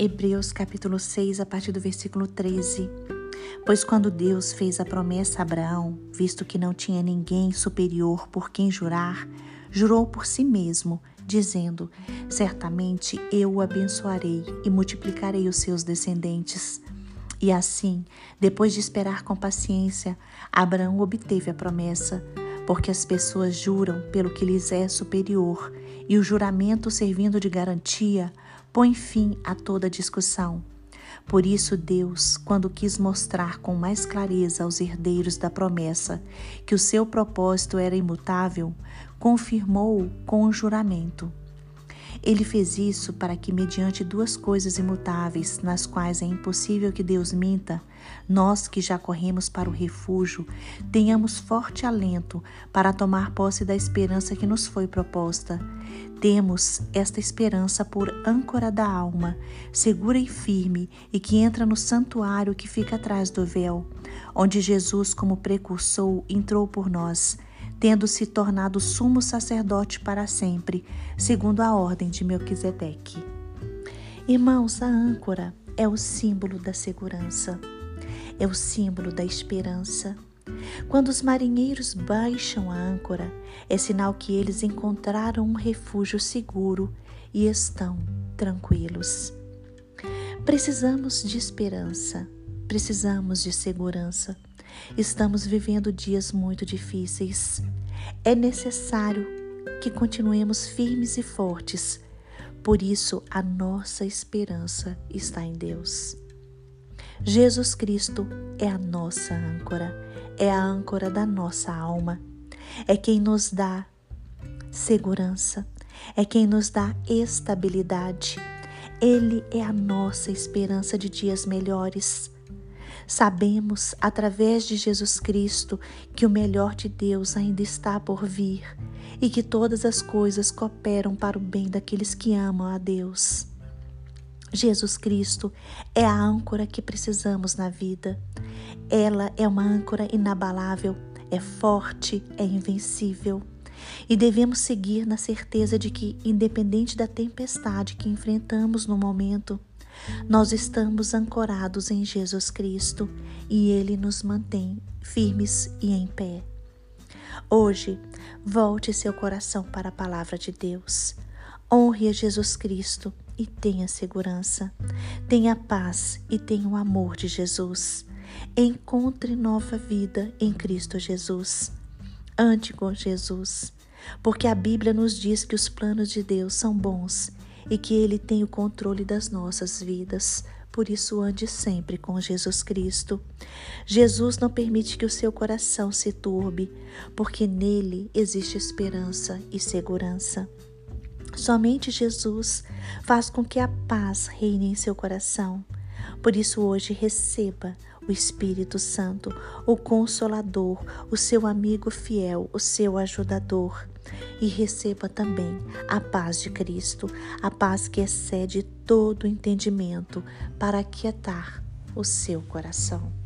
Hebreus capítulo 6, a partir do versículo 13. Pois quando Deus fez a promessa a Abraão, visto que não tinha ninguém superior por quem jurar, jurou por si mesmo, dizendo: Certamente eu o abençoarei e multiplicarei os seus descendentes. E assim, depois de esperar com paciência, Abraão obteve a promessa, porque as pessoas juram pelo que lhes é superior, e o juramento servindo de garantia põe fim a toda discussão. Por isso, Deus, quando quis mostrar com mais clareza aos herdeiros da promessa que o seu propósito era imutável, confirmou-o com o juramento. Ele fez isso para que, mediante duas coisas imutáveis, nas quais é impossível que Deus minta, nós que já corremos para o refúgio, tenhamos forte alento para tomar posse da esperança que nos foi proposta. Temos esta esperança por âncora da alma, segura e firme, e que entra no santuário que fica atrás do véu, onde Jesus, como precursor, entrou por nós, tendo se tornado sumo sacerdote para sempre, segundo a ordem de Melquisedeque. Irmãos, a âncora é o símbolo da segurança, é o símbolo da esperança quando os marinheiros baixam a âncora, é sinal que eles encontraram um refúgio seguro e estão tranquilos. Precisamos de esperança, precisamos de segurança. Estamos vivendo dias muito difíceis. É necessário que continuemos firmes e fortes. Por isso, a nossa esperança está em Deus. Jesus Cristo é a nossa âncora, é a âncora da nossa alma, é quem nos dá segurança, é quem nos dá estabilidade. Ele é a nossa esperança de dias melhores. Sabemos, através de Jesus Cristo, que o melhor de Deus ainda está por vir e que todas as coisas cooperam para o bem daqueles que amam a Deus. Jesus Cristo é a âncora que precisamos na vida. Ela é uma âncora inabalável, é forte, é invencível. E devemos seguir na certeza de que, independente da tempestade que enfrentamos no momento, nós estamos ancorados em Jesus Cristo e Ele nos mantém firmes e em pé. Hoje, volte seu coração para a palavra de Deus. Honre a Jesus Cristo e tenha segurança. Tenha paz e tenha o amor de Jesus. Encontre nova vida em Cristo Jesus. Ande com Jesus, porque a Bíblia nos diz que os planos de Deus são bons e que Ele tem o controle das nossas vidas. Por isso, ande sempre com Jesus Cristo. Jesus não permite que o seu coração se turbe, porque nele existe esperança e segurança. Somente Jesus faz com que a paz reine em seu coração. Por isso, hoje, receba o Espírito Santo, o Consolador, o seu amigo fiel, o seu ajudador. E receba também a paz de Cristo, a paz que excede todo entendimento, para aquietar o seu coração.